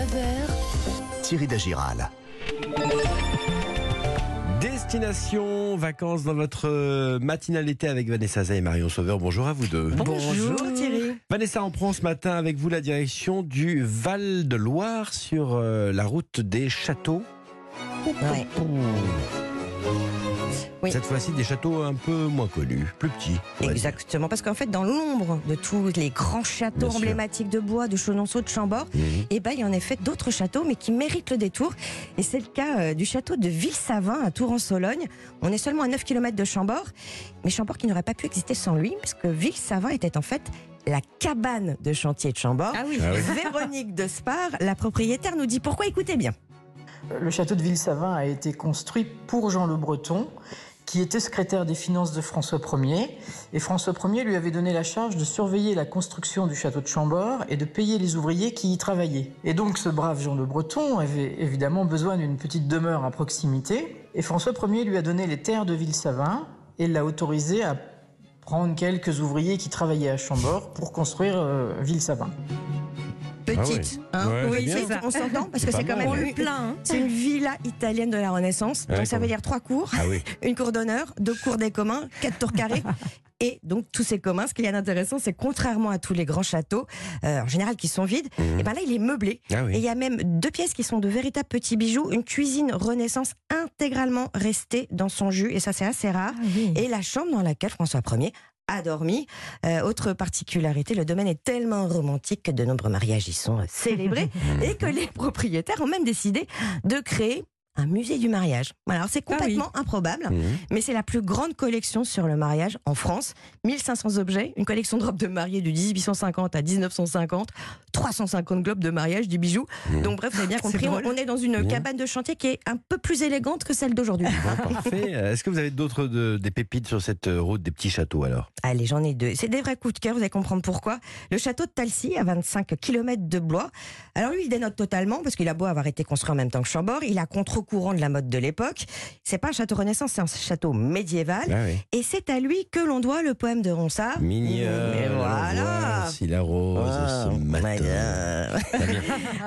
9h, Thierry Dagiral. Destination vacances dans votre euh, matinale été avec Vanessa Zay et Marion Sauveur. Bonjour à vous deux. Bonjour Thierry. Vanessa, on prend ce matin avec vous la direction du Val de Loire sur euh, la route des châteaux. Ouais. Oui. Cette fois-ci, des châteaux un peu moins connus, plus petits. dire. Exactement, parce qu'en fait, dans l'ombre de tous les grands châteaux Bien sûr. emblématiques de bois, de Chenonceau, de Chambord, Mhm. et ben, il y a en effet d'autres châteaux, mais qui méritent le détour. Et c'est le cas euh, du château de Ville-Savin à Tours-en-Sologne. On est seulement à 9 km de Chambord, mais Chambord qui n'aurait pas pu exister sans lui, parce que Ville-Savin était en fait la cabane de chantier de Chambord. Ah oui. Ah oui. Véronique de Spar, la propriétaire, nous dit pourquoi. Écoutez bien. Le château de Ville-Savin a été construit pour Jean Le Breton, qui était secrétaire des finances de François Ier. Et François Ier lui avait donné la charge de surveiller la construction du château de Chambord et de payer les ouvriers qui y travaillaient. Et donc ce brave Jean Le Breton avait évidemment besoin d'une petite demeure à proximité. Et François Ier lui a donné les terres de Ville-Savin et l'a autorisé à prendre quelques ouvriers qui travaillaient à Chambord pour construire euh, Ville-Savin. Petite, Ah hein Ouais, oui, c'est c'est- bien. on s'entend parce que C'est quand mal, même plein. hein. c'est une villa italienne de la Renaissance. Ouais, donc ça veut dire trois cours, Ah oui. une cour d'honneur, deux cours des communs, quatre tours carrés. Et donc tous ces communs, ce qu'il y a d'intéressant, c'est contrairement à tous les grands châteaux, euh, en général qui sont vides, et ben là il est meublé. Ah Et il y a même deux pièces qui sont de véritables petits bijoux, une cuisine Renaissance intégralement restée dans son jus, et ça c'est assez rare. Et la chambre dans laquelle François Ier a dormi. Euh, autre particularité, le domaine est tellement romantique que de nombreux mariages y sont célébrés et que les propriétaires ont même décidé de créer un musée du mariage. Alors c'est Ah oui. complètement improbable, Mhm. mais c'est la plus grande collection sur le mariage en France. 1500 objets, une collection de robes de mariée de 1850 à 1950, 350 globes de mariage, du bijou. Mhm. Donc bref, vous avez bien compris, on, est dans une Mhm. cabane de chantier qui est un peu plus élégante que celle d'aujourd'hui. Bon, parfait. Euh, Est-ce que vous avez d'autres de- des pépites sur cette euh, route des petits châteaux alors? Allez, j'en ai deux. C'est des vrais coups de cœur, vous allez comprendre pourquoi. Le château de Talcy, à 25 km de Blois. Alors lui, il dénote totalement, parce qu'il a beau avoir été construit en même temps que Chambord, il a contre-courant de la mode de l'époque. C'est pas un château renaissance, c'est un château médiéval. Ah oui. Et c'est à lui que l'on doit le poème de Ronsard. Mignonne. Et voilà. Voici la rose Oh, ce matin.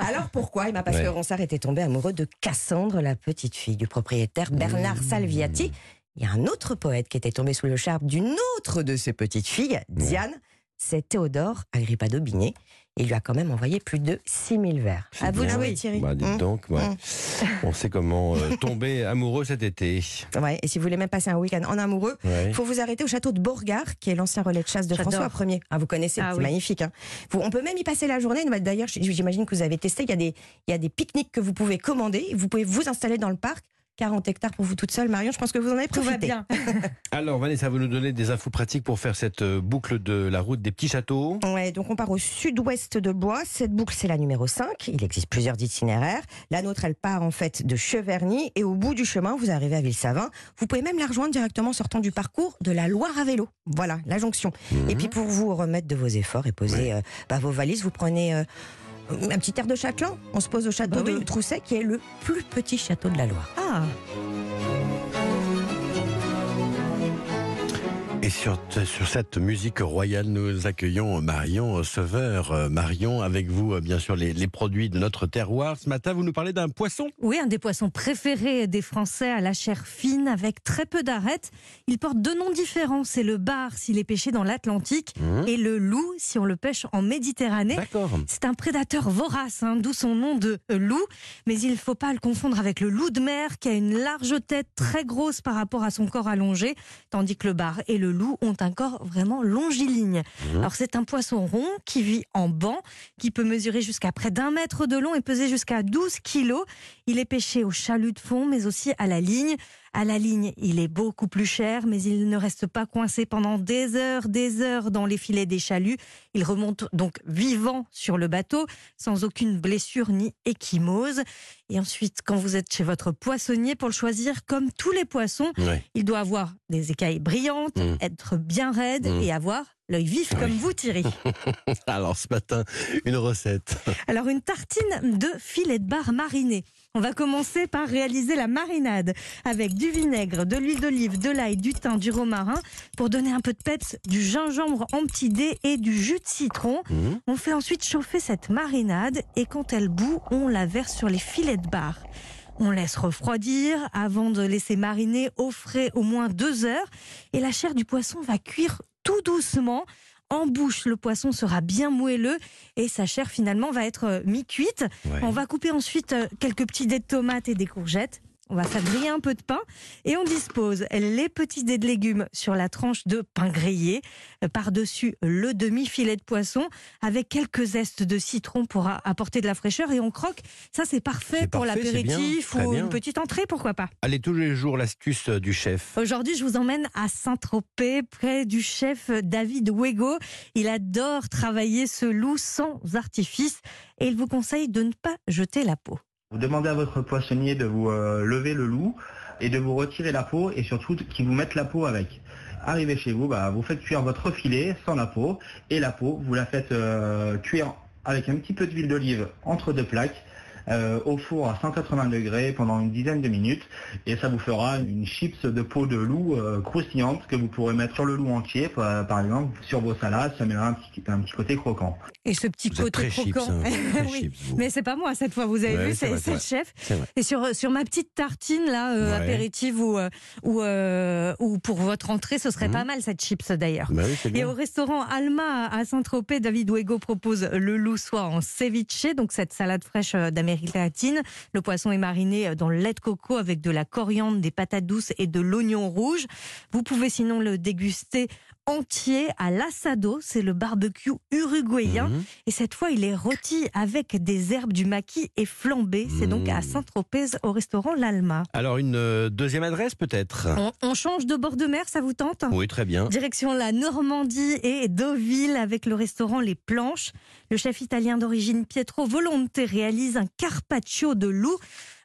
Alors pourquoi Eh ben Parce Ouais. que Ronsard était tombé amoureux de Cassandre, la petite fille du propriétaire Bernard Mmh. Salviati. Il y a un autre poète qui était tombé sous le charme d'une autre de ses petites filles, Diane. C'est Théodore Agrippa d'Aubigné. Il lui a quand même envoyé plus de 6000 vers. À vous de jouer, Thierry. Bah, dites Hum, donc, ouais. hum. on sait comment euh, tomber amoureux cet été. Ouais, et si vous voulez même passer un week-end en amoureux, Ouais. il faut vous arrêter au château de Beauregard, qui est l'ancien relais de chasse de. François Ier. Ah, vous connaissez, Ah c'est oui. magnifique. hein. Vous- on peut même y passer la journée. D'ailleurs, j'imagine que vous avez testé. Il y a des, il y a des pique-niques que vous pouvez commander. Vous pouvez vous installer dans le parc. 40 hectares pour vous toute seule, Marion. Je pense que vous en avez Tout profité. va bien. Alors Vanessa, vous nous donnez des infos pratiques pour faire cette euh, boucle de la route des petits châteaux. Ouais, donc on part au sud-ouest de Blois. Cette boucle, c'est la numéro 5. Il existe plusieurs itinéraires. La nôtre, elle part en fait de Cheverny. Et au bout du chemin, vous arrivez à Ville-Savin. Vous pouvez même la rejoindre directement en sortant du parcours de la Loire à vélo. Voilà, la jonction. Et puis pour vous remettre de vos efforts et poser euh, bah, vos valises, vous prenez euh, un petit air de Châtelain. On se pose au château Bah oui. de Trousset, qui est le plus petit château de la Loire. Ah, Et sur, sur cette musique royale, nous accueillons Marion Sauveur. Euh, Marion, avec vous, euh, bien sûr, les, les produits de notre terroir. Ce matin, vous nous parlez d'un poisson. oui, un des poissons préférés des Français à la chair fine avec très peu d'arêtes. Il porte deux noms différents. C'est le bar s'il est pêché dans l'Atlantique Mmh. et le loup si on le pêche en Méditerranée. D'accord. C'est un prédateur vorace, hein, d'où son nom de euh, loup. Mais il ne faut pas le confondre avec le loup de mer, qui a une large tête très grosse par rapport à son corps allongé, tandis que le bar et le loup ont un corps vraiment longiligne. Mmh. Alors c'est un poisson rond qui vit en banc, qui peut mesurer jusqu'à près d'un mètre de long et peser jusqu'à 12 kilos. Il est pêché au chalut de fond, mais aussi à la ligne. À la ligne, il est beaucoup plus cher, mais il ne reste pas coincé pendant des heures, des heures dans les filets des chaluts. Il remonte donc vivant sur le bateau, sans aucune blessure ni échymose. Et ensuite, quand vous êtes chez votre poissonnier, pour le choisir, comme tous les poissons, il doit avoir des écailles brillantes, Mm. être bien raide Mm. et avoir l'œil vif comme vous Thierry. Alors ce matin, une recette. Alors une tartine de filet de bar mariné. On va commencer par réaliser la marinade avec du vinaigre, de l'huile d'olive, de l'ail, du thym, du romarin pour donner un peu de peps, du gingembre en petits dés et du jus de citron. Mmh. On fait ensuite chauffer cette marinade et quand elle bout, on la verse sur les filets de bar. On laisse refroidir avant de laisser mariner au frais au moins deux heures et la chair du poisson va cuire tout doucement. En bouche, le poisson sera bien moelleux et sa chair finalement va être euh, mi-cuite. Ouais. On va couper ensuite euh, quelques petits dés de tomates et des courgettes. On va faire griller un peu de pain et on dispose les petits dés de légumes sur la tranche de pain grillé. Par-dessus le demi-filet de poisson avec quelques zestes de citron pour apporter de la fraîcheur et on croque. Ça, c'est parfait pour l'apéritif ou bien. une petite entrée, pourquoi pas. Allez, tous les jours, l'astuce euh, du chef. Aujourd'hui, je vous emmène à Saint-Tropez, près du chef David Wego. Il adore travailler ce loup sans artifice et il vous conseille de ne pas jeter la peau. Vous demandez à votre poissonnier de vous euh, lever le loup et de vous retirer la peau et surtout qu'il vous mette la peau avec. Arrivez chez vous, bah, vous faites cuire votre filet sans la peau et la peau, vous la faites euh, cuire avec un petit peu d'huile d'olive entre deux plaques euh, au four à 180 degrés pendant une dizaine de minutes et ça vous fera une chips de peau de loup euh, croustillante que vous pourrez mettre sur le loup entier par, par exemple sur vos salades, ça mettra un petit, un petit côté croquant. Et ce petit Vous êtes côté très chips, croquant. hein, très Oui. chips. Mais c'est pas moi cette fois, vous avez Ouais, vu, c'est c'est vrai, c'est le chef. Et sur, sur ma petite tartine là, euh, Ouais. apéritive ou, euh, ou, euh, ou pour votre entrée, ce serait Mhm. pas mal cette chips d'ailleurs. Bah oui, c'est Et bien. au restaurant Alma à Saint-Tropez, David Wego propose le loup soit en ceviche, donc cette salade fraîche euh, d'Amérique latine. Le poisson est mariné euh, dans le lait de coco avec de la coriandre, des patates douces et de l'oignon rouge. Vous pouvez sinon le déguster entier à l'assado, c'est le barbecue uruguayen. Mhm. Et cette fois, il est rôti avec des herbes du maquis et flambé. C'est donc à Mmh. Saint-Tropez au restaurant L'Alma. Alors, une euh, deuxième adresse peut-être? On, on change de bord de mer, ça vous tente? Oui, très bien. Direction la Normandie et Deauville avec le restaurant Les Planches. Le chef italien d'origine Pietro Volonte réalise un carpaccio de loup.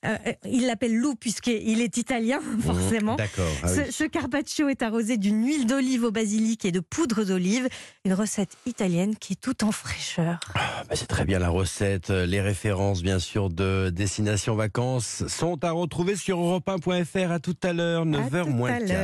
Euh, il l'appelle loup puisqu'il est italien, forcément. Mmh, D'accord. Ah Ce, oui. ce carpaccio est arrosé d'une huile d'olive au basilic et de poudre d'olive. Une recette italienne qui est tout en fraîcheur. Ah, bah, c'est très bien la recette. Les références, bien sûr, de Destination Vacances sont à retrouver sur europe1.fr. À tout à l'heure, 9h tout moins